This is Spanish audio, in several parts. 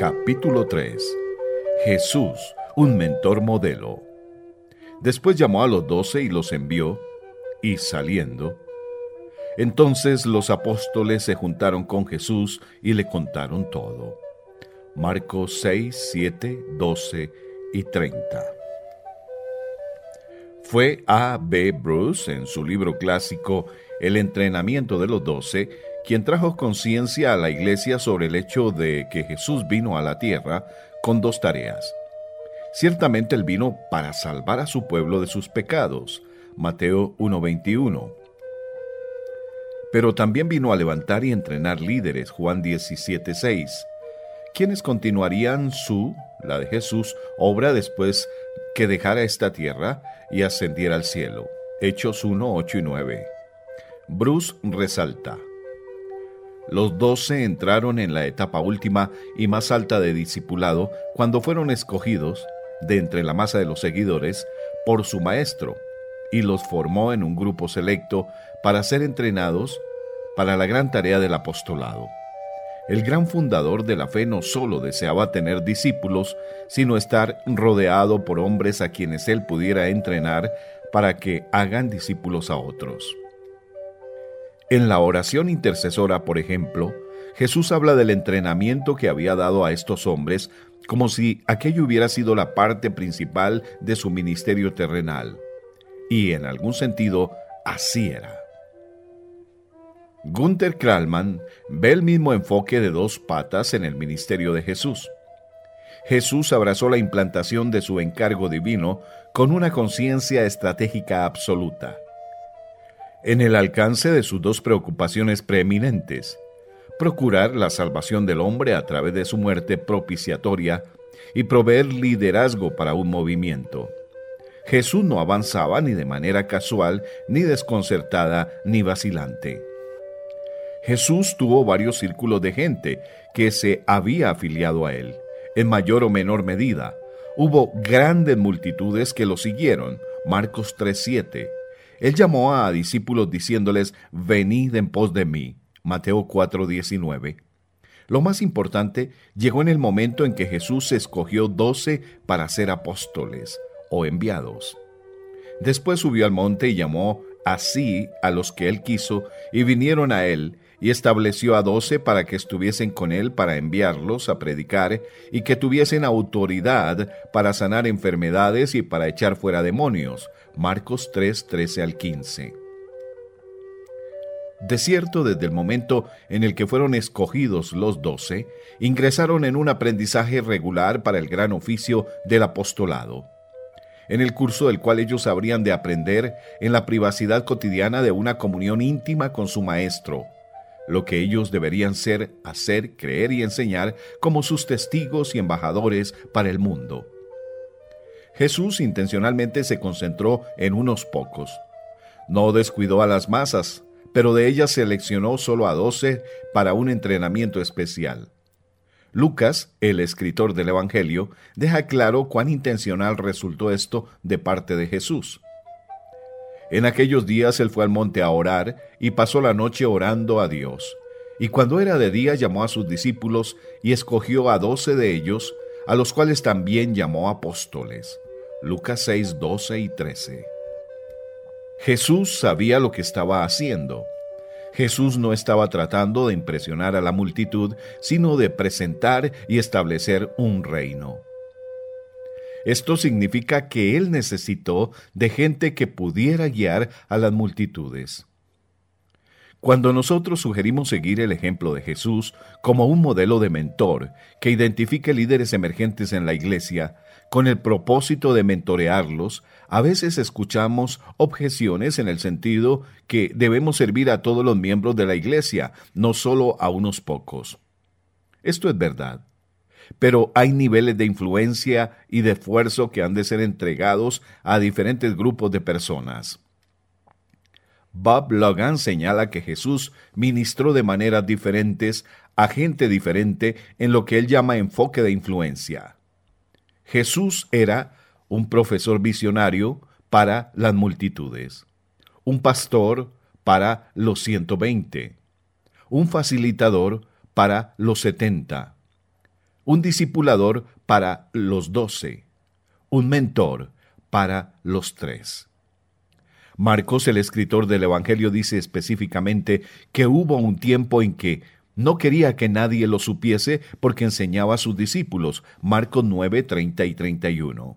Capítulo 3 Jesús, un mentor modelo. Después llamó a los doce y los envió, y saliendo, entonces los apóstoles se juntaron con Jesús y le contaron todo. Marcos 6, 7, 12 y 30. Fue A. B. Bruce, en su libro clásico El entrenamiento de los doce, quien trajo conciencia a la iglesia sobre el hecho de que Jesús vino a la tierra con dos tareas. Ciertamente él vino para salvar a su pueblo de sus pecados, Mateo 1.21. Pero también vino a levantar y entrenar líderes, Juan 17.6, quienes continuarían su, la de Jesús, obra después que dejara esta tierra y ascendiera al cielo. Hechos 1, 8 y 9. Bruce resalta. Los doce entraron en la etapa última y más alta de discipulado cuando fueron escogidos, de entre la masa de los seguidores, por su maestro, y los formó en un grupo selecto para ser entrenados para la gran tarea del apostolado. El gran fundador de la fe no solo deseaba tener discípulos, sino estar rodeado por hombres a quienes él pudiera entrenar para que hagan discípulos a otros. En la oración intercesora, por ejemplo, Jesús habla del entrenamiento que había dado a estos hombres como si aquello hubiera sido la parte principal de su ministerio terrenal. Y en algún sentido, así era. Gunther Krallman ve el mismo enfoque de dos patas en el ministerio de Jesús. Jesús abrazó la implantación de su encargo divino con una conciencia estratégica absoluta. En el alcance de sus dos preocupaciones preeminentes, procurar la salvación del hombre a través de su muerte propiciatoria y proveer liderazgo para un movimiento. Jesús no avanzaba ni de manera casual, ni desconcertada, ni vacilante. Jesús tuvo varios círculos de gente que se había afiliado a él, en mayor o menor medida. Hubo grandes multitudes que lo siguieron, Marcos 3:7. Él llamó a discípulos diciéndoles, venid en pos de mí, Mateo 4:19. Lo más importante llegó en el momento en que Jesús escogió doce para ser apóstoles o enviados. Después subió al monte y llamó así a los que él quiso, y vinieron a él, y estableció a doce para que estuviesen con él para enviarlos a predicar y que tuviesen autoridad para sanar enfermedades y para echar fuera demonios. Marcos 3, 13 al 15. De cierto, desde el momento en el que fueron escogidos los doce, ingresaron en un aprendizaje regular para el gran oficio del apostolado en el curso del cual ellos habrían de aprender en la privacidad cotidiana de una comunión íntima con su Maestro, lo que ellos deberían ser, hacer, creer y enseñar como sus testigos y embajadores para el mundo. Jesús intencionalmente se concentró en unos pocos. No descuidó a las masas, pero de ellas seleccionó solo a doce para un entrenamiento especial. Lucas, el escritor del Evangelio, deja claro cuán intencional resultó esto de parte de Jesús. En aquellos días él fue al monte a orar y pasó la noche orando a Dios. Y cuando era de día llamó a sus discípulos y escogió a doce de ellos, a los cuales también llamó apóstoles. Lucas 6, 12 y 13. Jesús sabía lo que estaba haciendo. Jesús no estaba tratando de impresionar a la multitud, sino de presentar y establecer un reino. Esto significa que Él necesitó de gente que pudiera guiar a las multitudes. Cuando nosotros sugerimos seguir el ejemplo de Jesús como un modelo de mentor que identifique líderes emergentes en la iglesia, con el propósito de mentorearlos, a veces escuchamos objeciones en el sentido que debemos servir a todos los miembros de la iglesia, no solo a unos pocos. Esto es verdad pero hay niveles de influencia y de esfuerzo que han de ser entregados a diferentes grupos de personas. Bob Logan señala que Jesús ministró de maneras diferentes a gente diferente en lo que él llama enfoque de influencia. Jesús era un profesor visionario para las multitudes, un pastor para los 120, un facilitador para los 70, un discipulador para los doce, un mentor para los tres. Marcos, el escritor del Evangelio, dice específicamente que hubo un tiempo en que no quería que nadie lo supiese porque enseñaba a sus discípulos. Marcos 9, 30 y 31.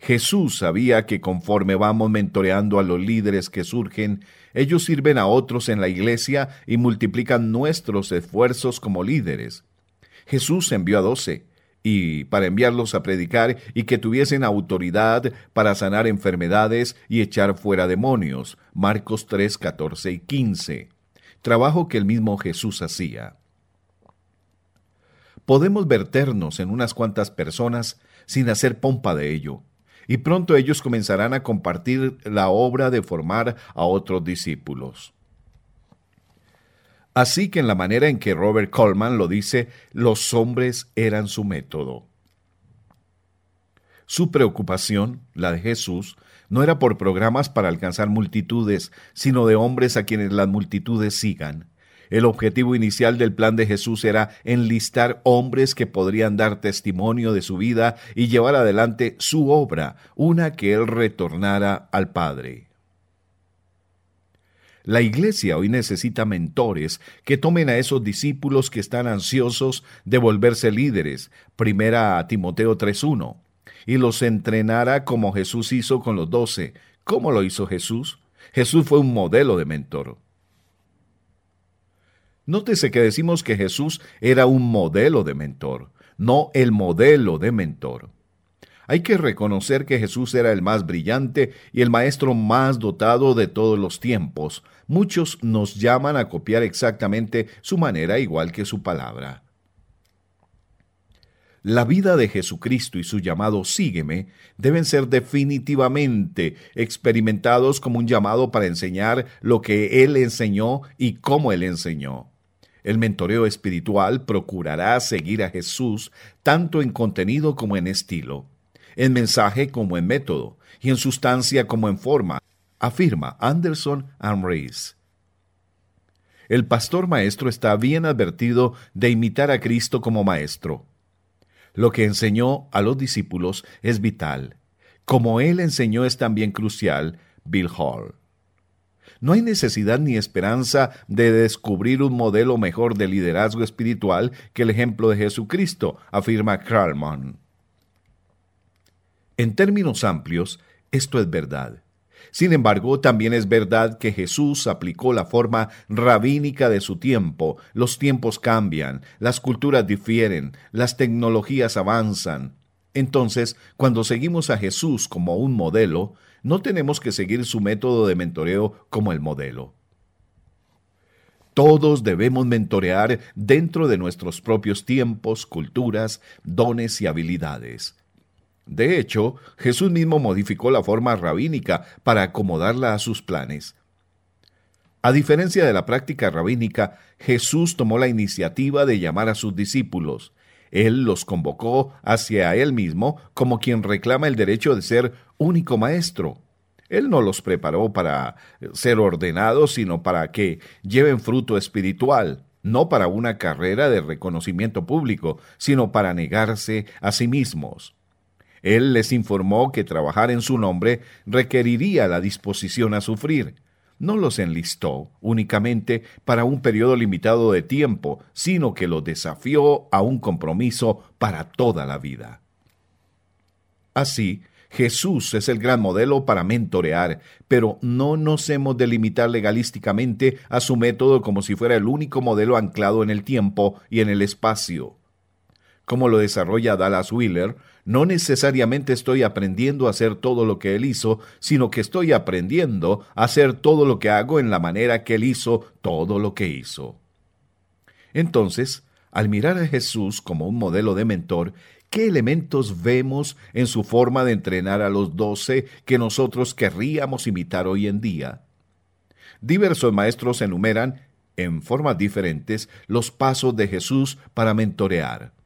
Jesús sabía que conforme vamos mentoreando a los líderes que surgen, ellos sirven a otros en la iglesia y multiplican nuestros esfuerzos como líderes. Jesús envió a doce, y para enviarlos a predicar y que tuviesen autoridad para sanar enfermedades y echar fuera demonios. Marcos 3, 14 y 15. Trabajo que el mismo Jesús hacía. Podemos verternos en unas cuantas personas sin hacer pompa de ello, y pronto ellos comenzarán a compartir la obra de formar a otros discípulos. Así que en la manera en que Robert Coleman lo dice, los hombres eran su método. Su preocupación, la de Jesús, no era por programas para alcanzar multitudes, sino de hombres a quienes las multitudes sigan. El objetivo inicial del plan de Jesús era enlistar hombres que podrían dar testimonio de su vida y llevar adelante su obra, una que él retornara al Padre. La iglesia hoy necesita mentores que tomen a esos discípulos que están ansiosos de volverse líderes, primera a Timoteo 3.1, y los entrenara como Jesús hizo con los doce. ¿Cómo lo hizo Jesús? Jesús fue un modelo de mentor. Nótese que decimos que Jesús era un modelo de mentor, no el modelo de mentor. Hay que reconocer que Jesús era el más brillante y el maestro más dotado de todos los tiempos. Muchos nos llaman a copiar exactamente su manera igual que su palabra. La vida de Jesucristo y su llamado Sígueme deben ser definitivamente experimentados como un llamado para enseñar lo que Él enseñó y cómo Él enseñó. El mentoreo espiritual procurará seguir a Jesús tanto en contenido como en estilo en mensaje como en método, y en sustancia como en forma, afirma Anderson and Rees. El pastor maestro está bien advertido de imitar a Cristo como maestro. Lo que enseñó a los discípulos es vital. Como él enseñó es también crucial, Bill Hall. No hay necesidad ni esperanza de descubrir un modelo mejor de liderazgo espiritual que el ejemplo de Jesucristo, afirma Kralman. En términos amplios, esto es verdad. Sin embargo, también es verdad que Jesús aplicó la forma rabínica de su tiempo. Los tiempos cambian, las culturas difieren, las tecnologías avanzan. Entonces, cuando seguimos a Jesús como un modelo, no tenemos que seguir su método de mentoreo como el modelo. Todos debemos mentorear dentro de nuestros propios tiempos, culturas, dones y habilidades. De hecho, Jesús mismo modificó la forma rabínica para acomodarla a sus planes. A diferencia de la práctica rabínica, Jesús tomó la iniciativa de llamar a sus discípulos. Él los convocó hacia él mismo como quien reclama el derecho de ser único maestro. Él no los preparó para ser ordenados, sino para que lleven fruto espiritual, no para una carrera de reconocimiento público, sino para negarse a sí mismos. Él les informó que trabajar en su nombre requeriría la disposición a sufrir. No los enlistó únicamente para un periodo limitado de tiempo, sino que los desafió a un compromiso para toda la vida. Así, Jesús es el gran modelo para mentorear, pero no nos hemos de limitar legalísticamente a su método como si fuera el único modelo anclado en el tiempo y en el espacio como lo desarrolla Dallas Wheeler, no necesariamente estoy aprendiendo a hacer todo lo que él hizo, sino que estoy aprendiendo a hacer todo lo que hago en la manera que él hizo todo lo que hizo. Entonces, al mirar a Jesús como un modelo de mentor, ¿qué elementos vemos en su forma de entrenar a los doce que nosotros querríamos imitar hoy en día? Diversos maestros enumeran, en formas diferentes, los pasos de Jesús para mentorear.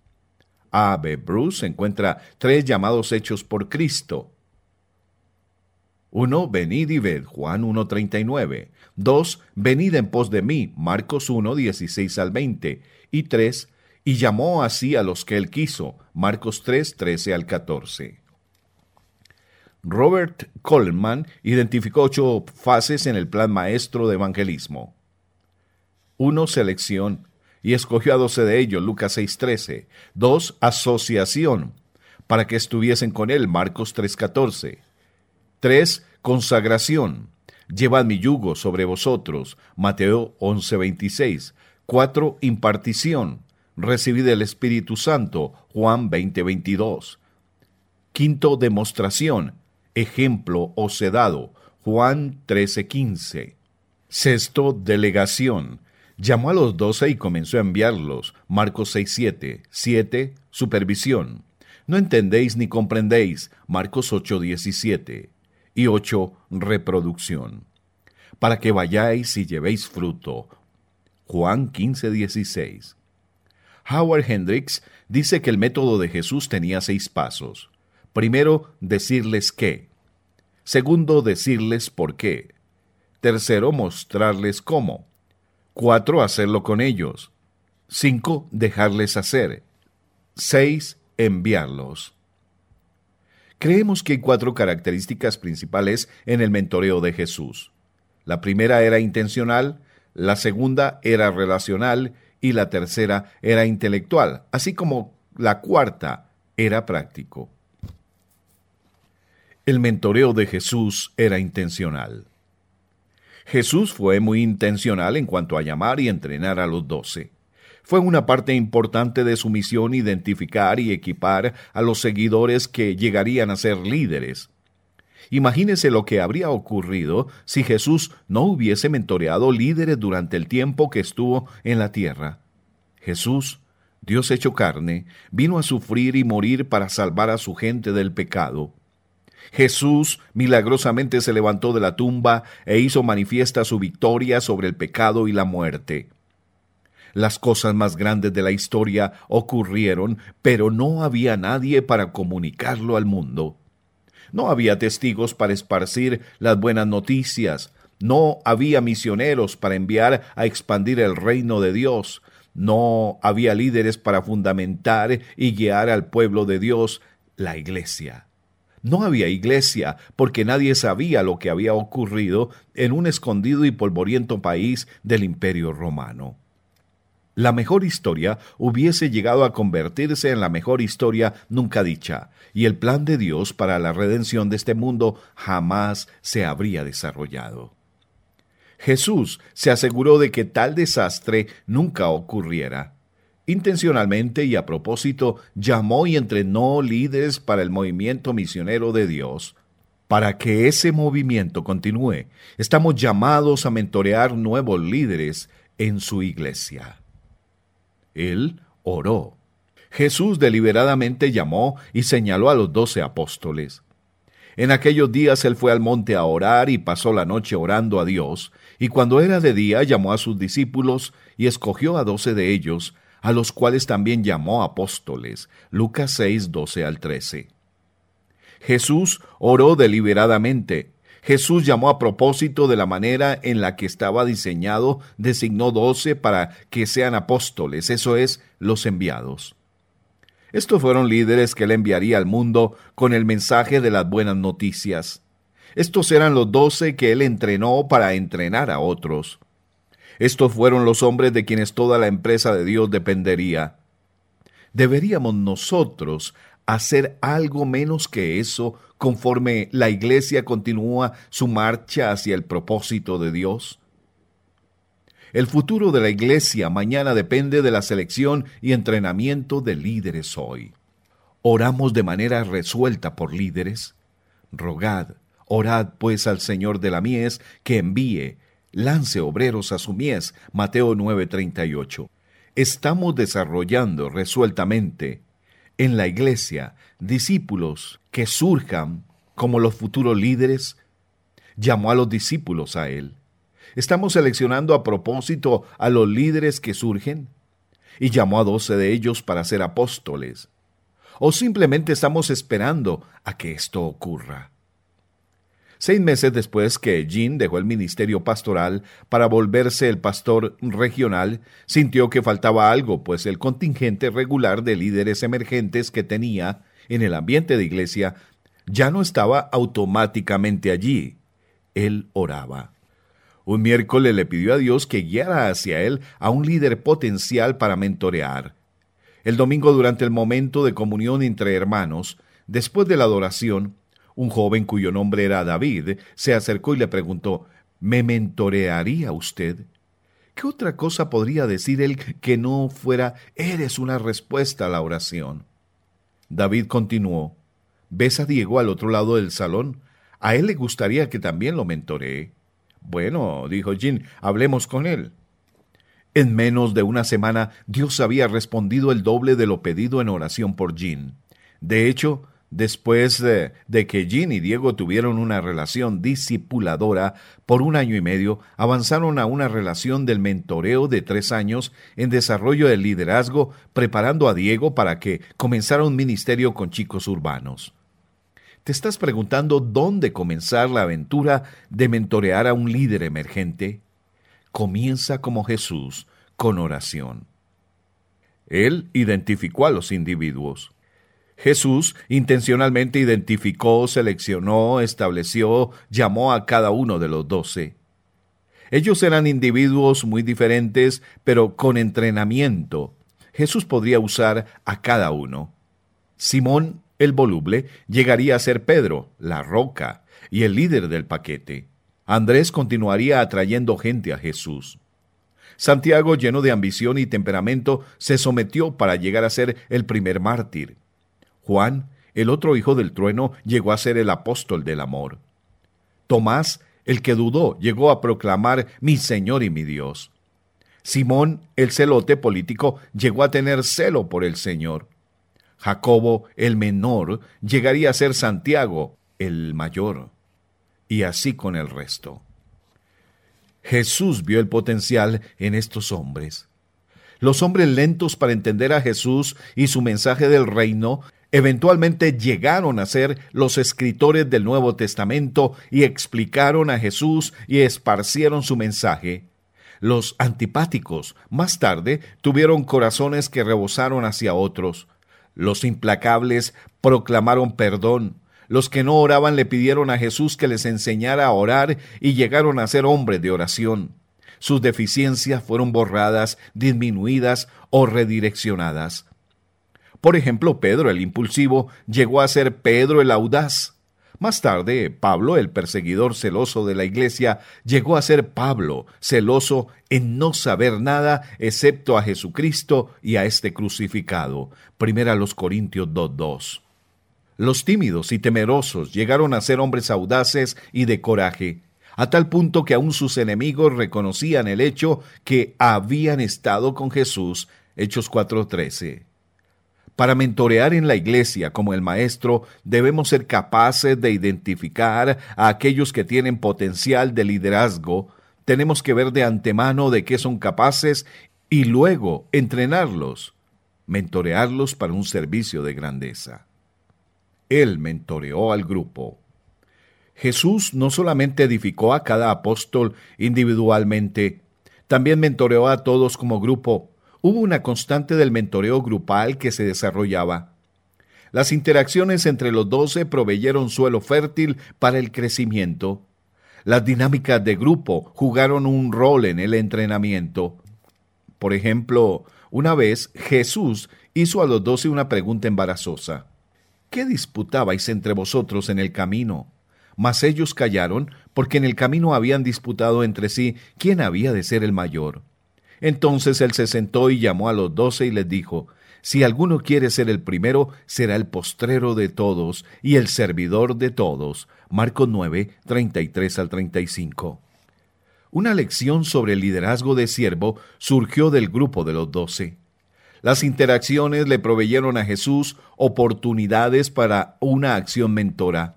A. B. Bruce encuentra tres llamados hechos por Cristo. 1. Venid y ved, Juan 1.39. 2. Venid en pos de mí, Marcos 1, 16 al 20. Y 3. y llamó así a los que él quiso. Marcos 3, 13 al 14. Robert Coleman identificó ocho fases en el plan maestro de evangelismo. 1. Selección, y escogió a doce de ellos, Lucas 6:13. 2. Asociación, para que estuviesen con él, Marcos 3:14. 3. Consagración, llevad mi yugo sobre vosotros, Mateo 11:26. 4. Impartición, recibid el Espíritu Santo, Juan 20:22. Quinto, demostración, ejemplo o sedado, Juan 13:15. Sexto, delegación. Llamó a los doce y comenzó a enviarlos, Marcos 6:7. 7. Supervisión. No entendéis ni comprendéis, Marcos 8:17. Y 8. Reproducción. Para que vayáis y llevéis fruto, Juan 15:16. Howard Hendricks dice que el método de Jesús tenía seis pasos. Primero, decirles qué. Segundo, decirles por qué. Tercero, mostrarles cómo. Cuatro, hacerlo con ellos. Cinco, dejarles hacer. Seis, enviarlos. Creemos que hay cuatro características principales en el mentoreo de Jesús. La primera era intencional, la segunda era relacional y la tercera era intelectual, así como la cuarta era práctico. El mentoreo de Jesús era intencional. Jesús fue muy intencional en cuanto a llamar y entrenar a los doce. Fue una parte importante de su misión identificar y equipar a los seguidores que llegarían a ser líderes. Imagínese lo que habría ocurrido si Jesús no hubiese mentoreado líderes durante el tiempo que estuvo en la tierra. Jesús, Dios hecho carne, vino a sufrir y morir para salvar a su gente del pecado. Jesús milagrosamente se levantó de la tumba e hizo manifiesta su victoria sobre el pecado y la muerte. Las cosas más grandes de la historia ocurrieron, pero no había nadie para comunicarlo al mundo. No había testigos para esparcir las buenas noticias, no había misioneros para enviar a expandir el reino de Dios, no había líderes para fundamentar y guiar al pueblo de Dios, la iglesia. No había iglesia, porque nadie sabía lo que había ocurrido en un escondido y polvoriento país del imperio romano. La mejor historia hubiese llegado a convertirse en la mejor historia nunca dicha, y el plan de Dios para la redención de este mundo jamás se habría desarrollado. Jesús se aseguró de que tal desastre nunca ocurriera intencionalmente y a propósito, llamó y entrenó líderes para el movimiento misionero de Dios. Para que ese movimiento continúe, estamos llamados a mentorear nuevos líderes en su iglesia. Él oró. Jesús deliberadamente llamó y señaló a los doce apóstoles. En aquellos días él fue al monte a orar y pasó la noche orando a Dios, y cuando era de día llamó a sus discípulos y escogió a doce de ellos, a los cuales también llamó apóstoles. Lucas 6, 12 al 13. Jesús oró deliberadamente. Jesús llamó a propósito de la manera en la que estaba diseñado, designó doce para que sean apóstoles, eso es, los enviados. Estos fueron líderes que él enviaría al mundo con el mensaje de las buenas noticias. Estos eran los doce que él entrenó para entrenar a otros. Estos fueron los hombres de quienes toda la empresa de Dios dependería. ¿Deberíamos nosotros hacer algo menos que eso conforme la Iglesia continúa su marcha hacia el propósito de Dios? El futuro de la Iglesia mañana depende de la selección y entrenamiento de líderes hoy. Oramos de manera resuelta por líderes. Rogad, orad pues al Señor de la mies que envíe lance obreros a su mies, Mateo 9:38. Estamos desarrollando resueltamente en la iglesia discípulos que surjan como los futuros líderes. Llamó a los discípulos a él. Estamos seleccionando a propósito a los líderes que surgen y llamó a doce de ellos para ser apóstoles. O simplemente estamos esperando a que esto ocurra. Seis meses después que Jean dejó el ministerio pastoral para volverse el pastor regional, sintió que faltaba algo, pues el contingente regular de líderes emergentes que tenía en el ambiente de iglesia ya no estaba automáticamente allí. Él oraba. Un miércoles le pidió a Dios que guiara hacia él a un líder potencial para mentorear. El domingo, durante el momento de comunión entre hermanos, después de la adoración, un joven cuyo nombre era David se acercó y le preguntó, ¿Me mentorearía usted? ¿Qué otra cosa podría decir él que no fuera eres una respuesta a la oración? David continuó, ¿ves a Diego al otro lado del salón? A él le gustaría que también lo mentoree. Bueno, dijo Jean, hablemos con él. En menos de una semana, Dios había respondido el doble de lo pedido en oración por Jean. De hecho, Después de, que Jean y Diego tuvieron una relación discipuladora por un año y medio, avanzaron a una relación del mentoreo de tres años en desarrollo del liderazgo, preparando a Diego para que comenzara un ministerio con chicos urbanos. ¿Te estás preguntando dónde comenzar la aventura de mentorear a un líder emergente? Comienza como Jesús, con oración. Él identificó a los individuos. Jesús intencionalmente identificó, seleccionó, estableció, llamó a cada uno de los doce. Ellos eran individuos muy diferentes, pero con entrenamiento. Jesús podría usar a cada uno. Simón, el voluble, llegaría a ser Pedro, la roca, y el líder del paquete. Andrés continuaría atrayendo gente a Jesús. Santiago, lleno de ambición y temperamento, se sometió para llegar a ser el primer mártir. Juan, el otro hijo del trueno, llegó a ser el apóstol del amor. Tomás, el que dudó, llegó a proclamar mi Señor y mi Dios. Simón, el celote político, llegó a tener celo por el Señor. Jacobo, el menor, llegaría a ser Santiago, el mayor. Y así con el resto. Jesús vio el potencial en estos hombres. Los hombres lentos para entender a Jesús y su mensaje del reino Eventualmente llegaron a ser los escritores del Nuevo Testamento y explicaron a Jesús y esparcieron su mensaje. Los antipáticos, más tarde, tuvieron corazones que rebosaron hacia otros. Los implacables proclamaron perdón. Los que no oraban le pidieron a Jesús que les enseñara a orar y llegaron a ser hombres de oración. Sus deficiencias fueron borradas, disminuidas o redireccionadas. Por ejemplo, Pedro el impulsivo llegó a ser Pedro el audaz. Más tarde, Pablo, el perseguidor celoso de la iglesia, llegó a ser Pablo, celoso en no saber nada excepto a Jesucristo y a este crucificado. Primera los Corintios 2.2. Los tímidos y temerosos llegaron a ser hombres audaces y de coraje, a tal punto que aún sus enemigos reconocían el hecho que habían estado con Jesús. Hechos 4.13. Para mentorear en la iglesia como el maestro, debemos ser capaces de identificar a aquellos que tienen potencial de liderazgo. Tenemos que ver de antemano de qué son capaces y luego entrenarlos, mentorearlos para un servicio de grandeza. Él mentoreó al grupo. Jesús no solamente edificó a cada apóstol individualmente, también mentoreó a todos como grupo hubo una constante del mentoreo grupal que se desarrollaba. Las interacciones entre los doce proveyeron suelo fértil para el crecimiento. Las dinámicas de grupo jugaron un rol en el entrenamiento. Por ejemplo, una vez Jesús hizo a los doce una pregunta embarazosa. ¿Qué disputabais entre vosotros en el camino? Mas ellos callaron, porque en el camino habían disputado entre sí quién había de ser el mayor. Entonces él se sentó y llamó a los doce y les dijo, Si alguno quiere ser el primero, será el postrero de todos y el servidor de todos. Marcos 9, 33 al 35. Una lección sobre el liderazgo de siervo surgió del grupo de los doce. Las interacciones le proveyeron a Jesús oportunidades para una acción mentora.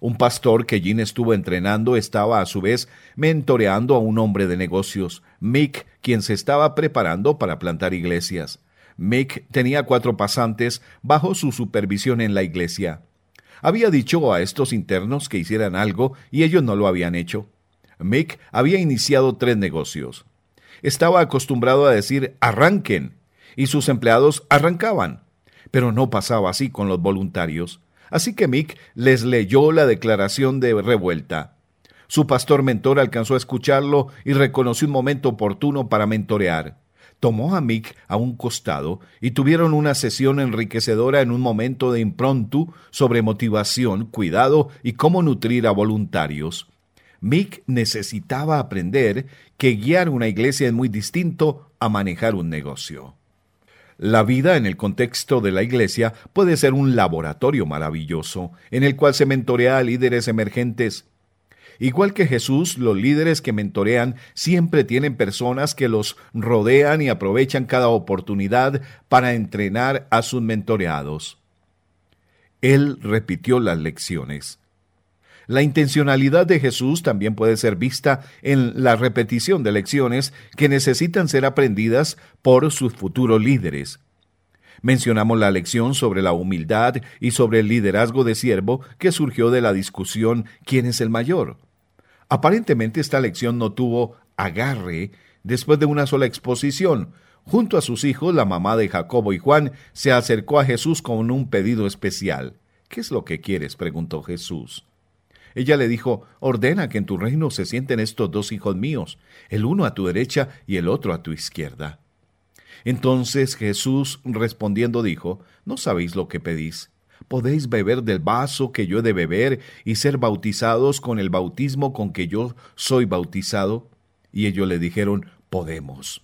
Un pastor que Jean estuvo entrenando estaba a su vez mentoreando a un hombre de negocios, Mick, quien se estaba preparando para plantar iglesias. Mick tenía cuatro pasantes bajo su supervisión en la iglesia. Había dicho a estos internos que hicieran algo y ellos no lo habían hecho. Mick había iniciado tres negocios. Estaba acostumbrado a decir arranquen y sus empleados arrancaban. Pero no pasaba así con los voluntarios. Así que Mick les leyó la declaración de revuelta. Su pastor mentor alcanzó a escucharlo y reconoció un momento oportuno para mentorear. Tomó a Mick a un costado y tuvieron una sesión enriquecedora en un momento de improntu sobre motivación, cuidado y cómo nutrir a voluntarios. Mick necesitaba aprender que guiar una iglesia es muy distinto a manejar un negocio. La vida en el contexto de la iglesia puede ser un laboratorio maravilloso en el cual se mentorea a líderes emergentes. Igual que Jesús, los líderes que mentorean siempre tienen personas que los rodean y aprovechan cada oportunidad para entrenar a sus mentoreados. Él repitió las lecciones. La intencionalidad de Jesús también puede ser vista en la repetición de lecciones que necesitan ser aprendidas por sus futuros líderes. Mencionamos la lección sobre la humildad y sobre el liderazgo de siervo que surgió de la discusión ¿quién es el mayor? Aparentemente esta lección no tuvo agarre después de una sola exposición. Junto a sus hijos, la mamá de Jacobo y Juan se acercó a Jesús con un pedido especial. ¿Qué es lo que quieres? preguntó Jesús. Ella le dijo, ordena que en tu reino se sienten estos dos hijos míos, el uno a tu derecha y el otro a tu izquierda. Entonces Jesús respondiendo dijo, ¿no sabéis lo que pedís? ¿Podéis beber del vaso que yo he de beber y ser bautizados con el bautismo con que yo soy bautizado? Y ellos le dijeron, podemos.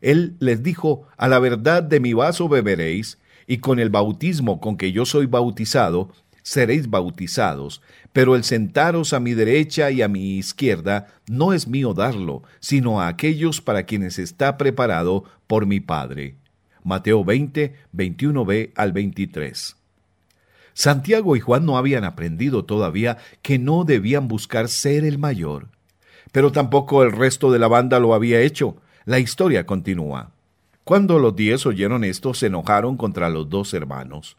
Él les dijo, a la verdad de mi vaso beberéis, y con el bautismo con que yo soy bautizado, seréis bautizados, pero el sentaros a mi derecha y a mi izquierda no es mío darlo, sino a aquellos para quienes está preparado por mi Padre. Mateo 20, 21b al 23. Santiago y Juan no habían aprendido todavía que no debían buscar ser el mayor. Pero tampoco el resto de la banda lo había hecho. La historia continúa. Cuando los diez oyeron esto, se enojaron contra los dos hermanos.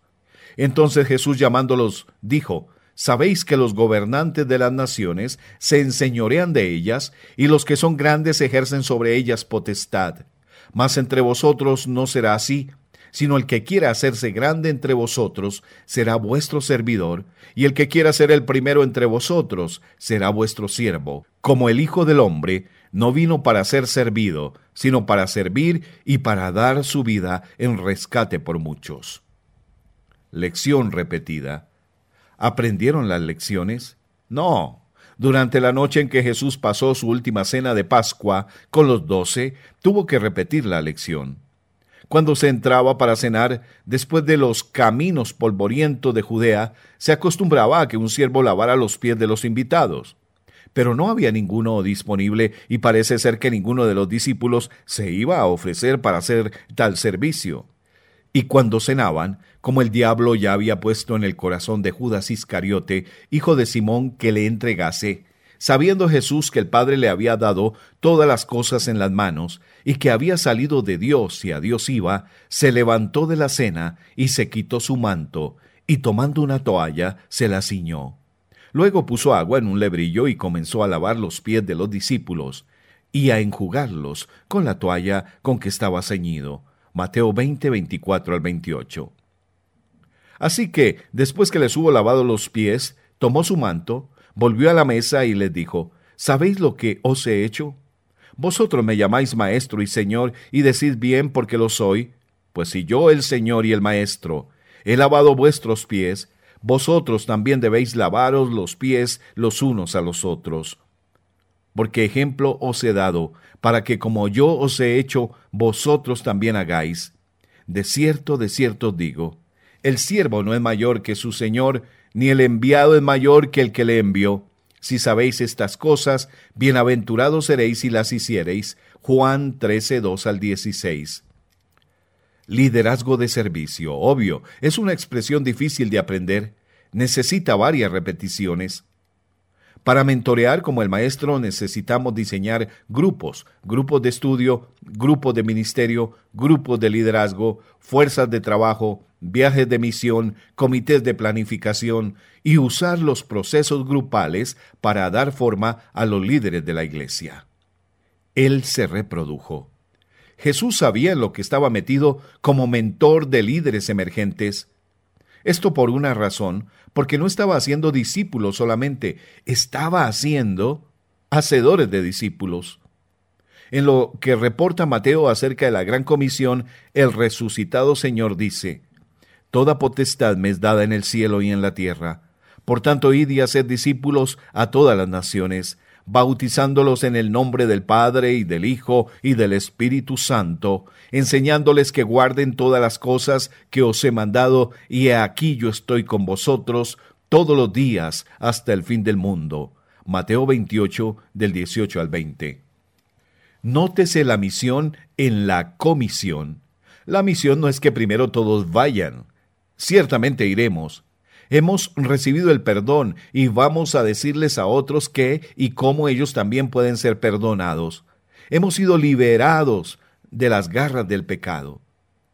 Entonces Jesús llamándolos dijo, Sabéis que los gobernantes de las naciones se enseñorean de ellas, y los que son grandes ejercen sobre ellas potestad. Mas entre vosotros no será así, sino el que quiera hacerse grande entre vosotros será vuestro servidor, y el que quiera ser el primero entre vosotros será vuestro siervo, como el Hijo del Hombre no vino para ser servido, sino para servir y para dar su vida en rescate por muchos lección repetida. ¿Aprendieron las lecciones? No. Durante la noche en que Jesús pasó su última cena de Pascua con los doce, tuvo que repetir la lección. Cuando se entraba para cenar, después de los caminos polvorientos de Judea, se acostumbraba a que un siervo lavara los pies de los invitados. Pero no había ninguno disponible y parece ser que ninguno de los discípulos se iba a ofrecer para hacer tal servicio. Y cuando cenaban, como el diablo ya había puesto en el corazón de Judas Iscariote, hijo de Simón, que le entregase, sabiendo Jesús que el Padre le había dado todas las cosas en las manos, y que había salido de Dios y a Dios iba, se levantó de la cena y se quitó su manto, y tomando una toalla se la ciñó. Luego puso agua en un lebrillo y comenzó a lavar los pies de los discípulos, y a enjugarlos con la toalla con que estaba ceñido Mateo 20, 24 al 28. Así que, después que les hubo lavado los pies, tomó su manto, volvió a la mesa y les dijo, ¿Sabéis lo que os he hecho? Vosotros me llamáis maestro y señor y decís bien porque lo soy, pues si yo el señor y el maestro he lavado vuestros pies, vosotros también debéis lavaros los pies los unos a los otros porque ejemplo os he dado, para que como yo os he hecho, vosotros también hagáis. De cierto, de cierto digo, el siervo no es mayor que su Señor, ni el enviado es mayor que el que le envió. Si sabéis estas cosas, bienaventurados seréis si las hiciereis. Juan 13, 2 al 16. Liderazgo de servicio, obvio, es una expresión difícil de aprender. Necesita varias repeticiones. Para mentorear como el maestro necesitamos diseñar grupos, grupos de estudio, grupos de ministerio, grupos de liderazgo, fuerzas de trabajo, viajes de misión, comités de planificación y usar los procesos grupales para dar forma a los líderes de la iglesia. Él se reprodujo. Jesús sabía lo que estaba metido como mentor de líderes emergentes. Esto por una razón, porque no estaba haciendo discípulos solamente, estaba haciendo hacedores de discípulos. En lo que reporta Mateo acerca de la gran comisión, el resucitado Señor dice, Toda potestad me es dada en el cielo y en la tierra. Por tanto, id y haced discípulos a todas las naciones, bautizándolos en el nombre del Padre y del Hijo y del Espíritu Santo, enseñándoles que guarden todas las cosas que os he mandado, y aquí yo estoy con vosotros todos los días hasta el fin del mundo. Mateo 28 del 18 al 20. Nótese la misión en la comisión. La misión no es que primero todos vayan. Ciertamente iremos, Hemos recibido el perdón y vamos a decirles a otros que y cómo ellos también pueden ser perdonados. Hemos sido liberados de las garras del pecado.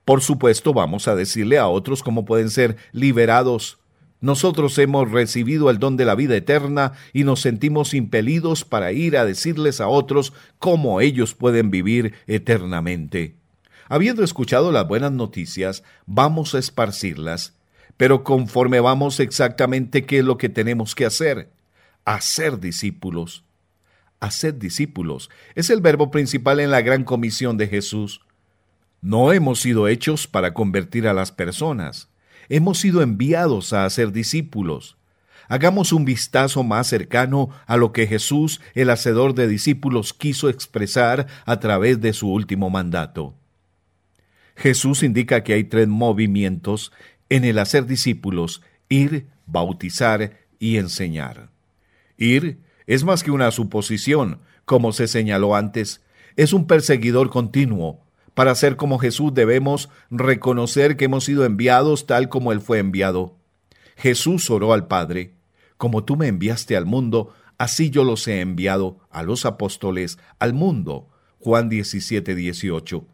Por supuesto, vamos a decirle a otros cómo pueden ser liberados. Nosotros hemos recibido el don de la vida eterna y nos sentimos impelidos para ir a decirles a otros cómo ellos pueden vivir eternamente. Habiendo escuchado las buenas noticias, vamos a esparcirlas pero conforme vamos exactamente qué es lo que tenemos que hacer. Hacer discípulos. Hacer discípulos es el verbo principal en la gran comisión de Jesús. No hemos sido hechos para convertir a las personas. Hemos sido enviados a hacer discípulos. Hagamos un vistazo más cercano a lo que Jesús, el hacedor de discípulos, quiso expresar a través de su último mandato. Jesús indica que hay tres movimientos en el hacer discípulos, ir, bautizar y enseñar. Ir es más que una suposición, como se señaló antes, es un perseguidor continuo. Para ser como Jesús debemos reconocer que hemos sido enviados tal como Él fue enviado. Jesús oró al Padre, como tú me enviaste al mundo, así yo los he enviado a los apóstoles, al mundo. Juan 17, 18.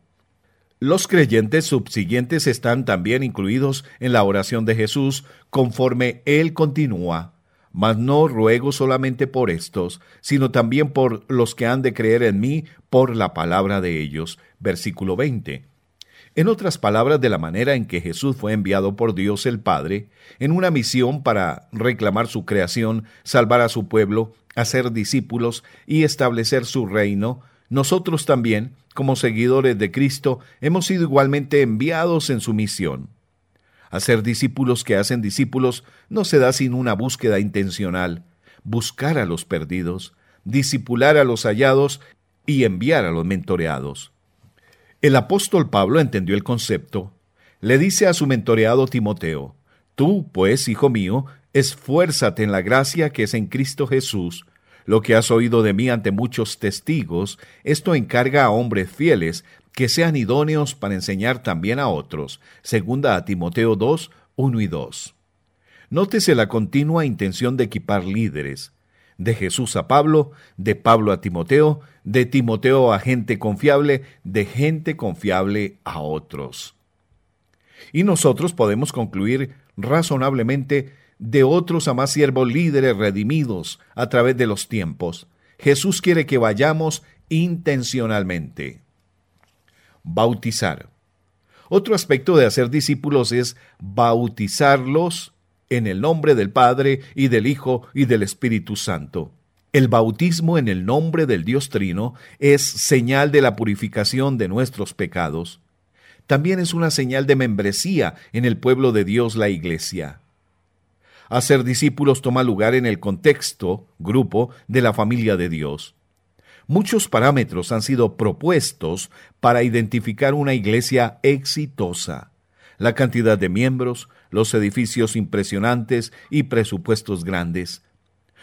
Los creyentes subsiguientes están también incluidos en la oración de Jesús conforme Él continúa. Mas no ruego solamente por estos, sino también por los que han de creer en mí por la palabra de ellos. Versículo 20. En otras palabras, de la manera en que Jesús fue enviado por Dios el Padre, en una misión para reclamar su creación, salvar a su pueblo, hacer discípulos y establecer su reino, nosotros también, como seguidores de Cristo, hemos sido igualmente enviados en su misión. Hacer discípulos que hacen discípulos no se da sin una búsqueda intencional, buscar a los perdidos, discipular a los hallados y enviar a los mentoreados. El apóstol Pablo entendió el concepto. Le dice a su mentoreado Timoteo, Tú, pues, hijo mío, esfuérzate en la gracia que es en Cristo Jesús, lo que has oído de mí ante muchos testigos, esto encarga a hombres fieles que sean idóneos para enseñar también a otros. Segunda a Timoteo 2, 1 y 2. Nótese la continua intención de equipar líderes. De Jesús a Pablo, de Pablo a Timoteo, de Timoteo a gente confiable, de gente confiable a otros. Y nosotros podemos concluir razonablemente de otros a más siervos líderes redimidos a través de los tiempos. Jesús quiere que vayamos intencionalmente. Bautizar. Otro aspecto de hacer discípulos es bautizarlos en el nombre del Padre y del Hijo y del Espíritu Santo. El bautismo en el nombre del Dios Trino es señal de la purificación de nuestros pecados. También es una señal de membresía en el pueblo de Dios, la Iglesia. Hacer discípulos toma lugar en el contexto, grupo, de la familia de Dios. Muchos parámetros han sido propuestos para identificar una iglesia exitosa. La cantidad de miembros, los edificios impresionantes y presupuestos grandes.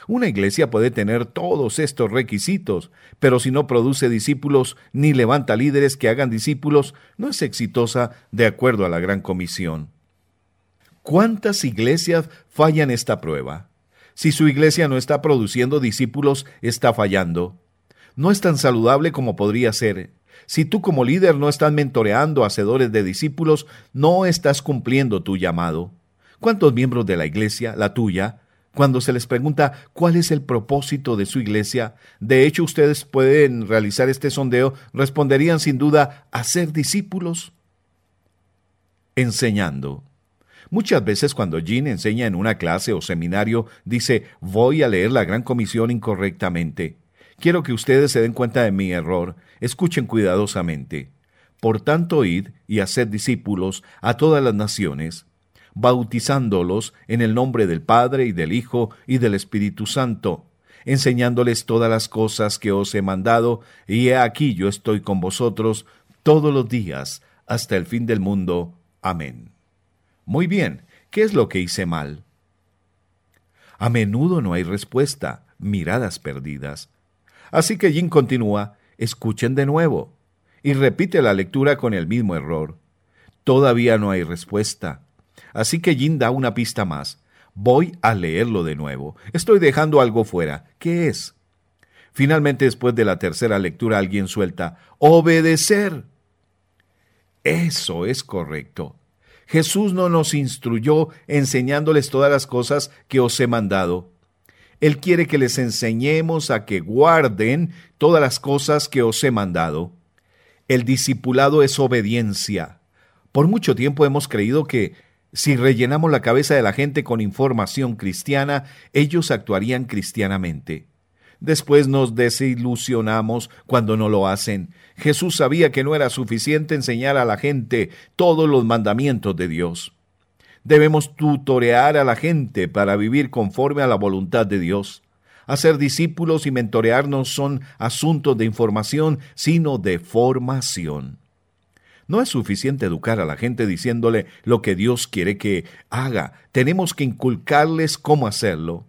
Una iglesia puede tener todos estos requisitos, pero si no produce discípulos ni levanta líderes que hagan discípulos, no es exitosa de acuerdo a la gran comisión. ¿Cuántas iglesias fallan esta prueba? Si su iglesia no está produciendo discípulos, está fallando. No es tan saludable como podría ser. Si tú como líder no estás mentoreando hacedores de discípulos, no estás cumpliendo tu llamado. ¿Cuántos miembros de la iglesia, la tuya, cuando se les pregunta cuál es el propósito de su iglesia, de hecho ustedes pueden realizar este sondeo, responderían sin duda, hacer discípulos? Enseñando. Muchas veces cuando Jean enseña en una clase o seminario, dice, voy a leer la Gran Comisión incorrectamente. Quiero que ustedes se den cuenta de mi error. Escuchen cuidadosamente. Por tanto, id y haced discípulos a todas las naciones, bautizándolos en el nombre del Padre y del Hijo y del Espíritu Santo, enseñándoles todas las cosas que os he mandado, y he aquí yo estoy con vosotros todos los días hasta el fin del mundo. Amén. Muy bien, ¿qué es lo que hice mal? A menudo no hay respuesta, miradas perdidas. Así que Jim continúa, escuchen de nuevo, y repite la lectura con el mismo error. Todavía no hay respuesta. Así que Jim da una pista más. Voy a leerlo de nuevo. Estoy dejando algo fuera. ¿Qué es? Finalmente, después de la tercera lectura, alguien suelta, obedecer. Eso es correcto. Jesús no nos instruyó enseñándoles todas las cosas que os he mandado. Él quiere que les enseñemos a que guarden todas las cosas que os he mandado. El discipulado es obediencia. Por mucho tiempo hemos creído que si rellenamos la cabeza de la gente con información cristiana, ellos actuarían cristianamente. Después nos desilusionamos cuando no lo hacen. Jesús sabía que no era suficiente enseñar a la gente todos los mandamientos de Dios. Debemos tutorear a la gente para vivir conforme a la voluntad de Dios. Hacer discípulos y mentorearnos son asuntos de información, sino de formación. No es suficiente educar a la gente diciéndole lo que Dios quiere que haga. Tenemos que inculcarles cómo hacerlo.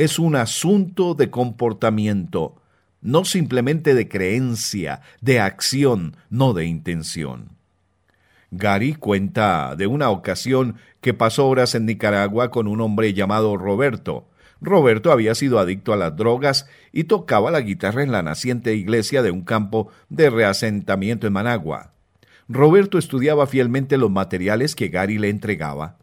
Es un asunto de comportamiento, no simplemente de creencia, de acción, no de intención. Gary cuenta de una ocasión que pasó horas en Nicaragua con un hombre llamado Roberto. Roberto había sido adicto a las drogas y tocaba la guitarra en la naciente iglesia de un campo de reasentamiento en Managua. Roberto estudiaba fielmente los materiales que Gary le entregaba.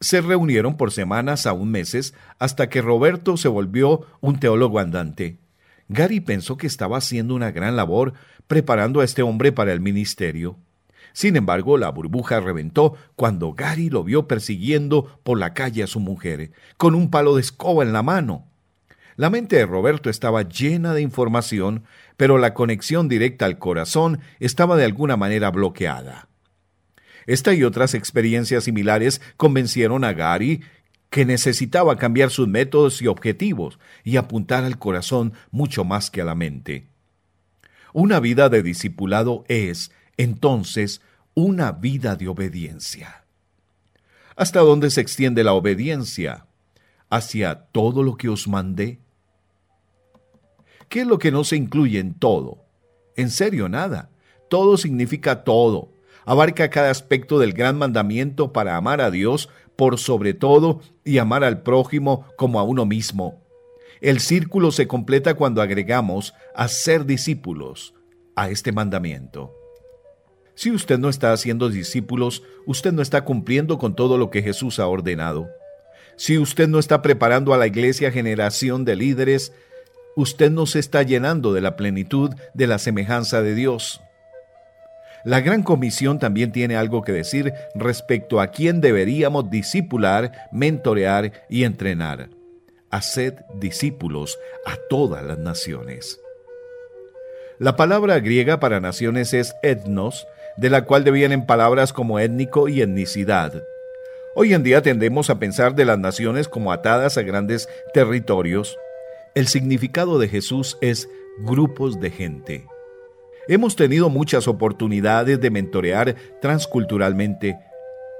Se reunieron por semanas, aún meses, hasta que Roberto se volvió un teólogo andante. Gary pensó que estaba haciendo una gran labor preparando a este hombre para el ministerio. Sin embargo, la burbuja reventó cuando Gary lo vio persiguiendo por la calle a su mujer, con un palo de escoba en la mano. La mente de Roberto estaba llena de información, pero la conexión directa al corazón estaba de alguna manera bloqueada. Esta y otras experiencias similares convencieron a Gary que necesitaba cambiar sus métodos y objetivos y apuntar al corazón mucho más que a la mente. Una vida de discipulado es, entonces, una vida de obediencia. ¿Hasta dónde se extiende la obediencia? ¿Hacia todo lo que os mandé? ¿Qué es lo que no se incluye en todo? En serio, nada. Todo significa todo. Abarca cada aspecto del gran mandamiento para amar a Dios por sobre todo y amar al prójimo como a uno mismo. El círculo se completa cuando agregamos a ser discípulos a este mandamiento. Si usted no está haciendo discípulos, usted no está cumpliendo con todo lo que Jesús ha ordenado. Si usted no está preparando a la iglesia generación de líderes, usted no se está llenando de la plenitud de la semejanza de Dios. La Gran Comisión también tiene algo que decir respecto a quién deberíamos discipular, mentorear y entrenar. Haced discípulos a todas las naciones. La palabra griega para naciones es etnos, de la cual devienen palabras como étnico y etnicidad. Hoy en día tendemos a pensar de las naciones como atadas a grandes territorios. El significado de Jesús es grupos de gente. Hemos tenido muchas oportunidades de mentorear transculturalmente.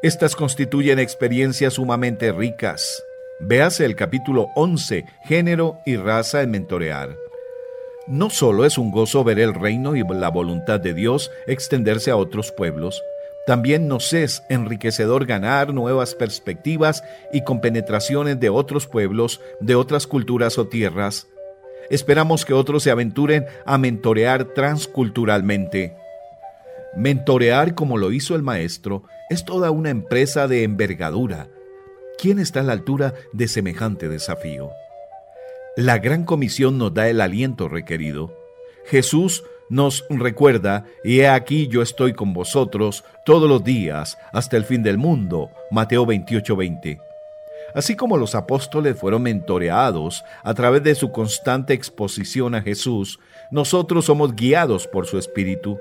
Estas constituyen experiencias sumamente ricas. Véase el capítulo 11, Género y raza en mentorear. No solo es un gozo ver el reino y la voluntad de Dios extenderse a otros pueblos, También nos es enriquecedor ganar nuevas perspectivas y compenetraciones de otros pueblos, de otras culturas o tierras. Esperamos que otros se aventuren a mentorear transculturalmente. Mentorear como lo hizo el maestro es toda una empresa de envergadura. ¿Quién está a la altura de semejante desafío? La gran comisión nos da el aliento requerido. Jesús nos recuerda, y he aquí yo estoy con vosotros todos los días hasta el fin del mundo. Mateo 28:20. Así como los apóstoles fueron mentoreados a través de su constante exposición a Jesús, nosotros somos guiados por su Espíritu.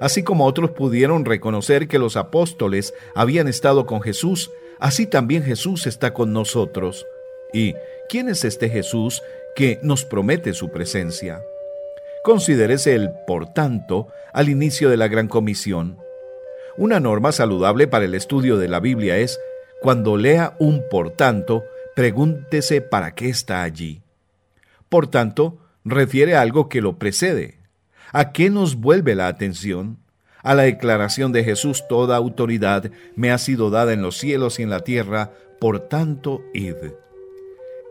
Así como otros pudieron reconocer que los apóstoles habían estado con Jesús, así también Jesús está con nosotros. ¿Y quién es este Jesús que nos promete su presencia? Considérese el por tanto al inicio de la Gran Comisión. Una norma saludable para el estudio de la Biblia es, cuando lea un por tanto, pregúntese para qué está allí. Por tanto, refiere a algo que lo precede. ¿A qué nos vuelve la atención? A la declaración de Jesús, toda autoridad me ha sido dada en los cielos y en la tierra, por tanto, id.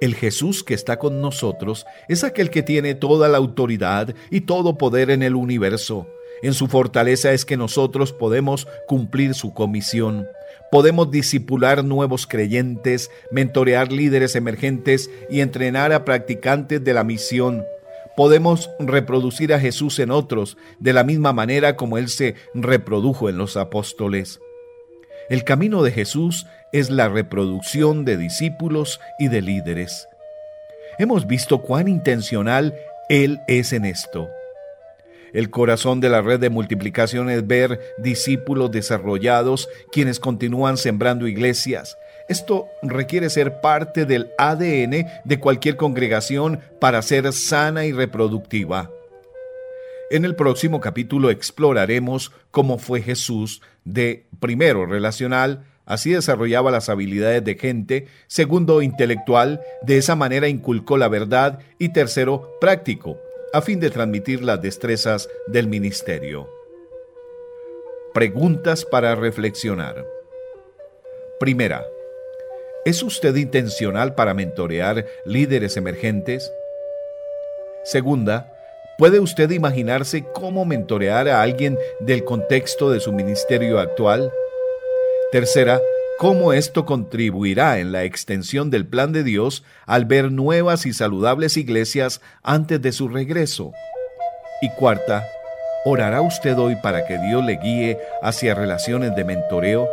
El Jesús que está con nosotros es aquel que tiene toda la autoridad y todo poder en el universo. En su fortaleza es que nosotros podemos cumplir su comisión. Podemos disipular nuevos creyentes, mentorear líderes emergentes y entrenar a practicantes de la misión podemos reproducir a Jesús en otros de la misma manera como Él se reprodujo en los apóstoles. El camino de Jesús es la reproducción de discípulos y de líderes. Hemos visto cuán intencional Él es en esto. El corazón de la red de multiplicación es ver discípulos desarrollados quienes continúan sembrando iglesias, esto requiere ser parte del ADN de cualquier congregación para ser sana y reproductiva. En el próximo capítulo exploraremos cómo fue Jesús de, primero, relacional, así desarrollaba las habilidades de gente, segundo, intelectual, de esa manera inculcó la verdad y tercero, práctico, a fin de transmitir las destrezas del ministerio. Preguntas para reflexionar. Primera, ¿Es usted intencional para mentorear líderes emergentes? Segunda, ¿puede usted imaginarse cómo mentorear a alguien del contexto de su ministerio actual? Tercera, ¿cómo esto contribuirá en la extensión del plan de Dios al ver nuevas y saludables iglesias antes de su regreso? Y cuarta, ¿orará usted hoy para que Dios le guíe hacia relaciones de mentoreo?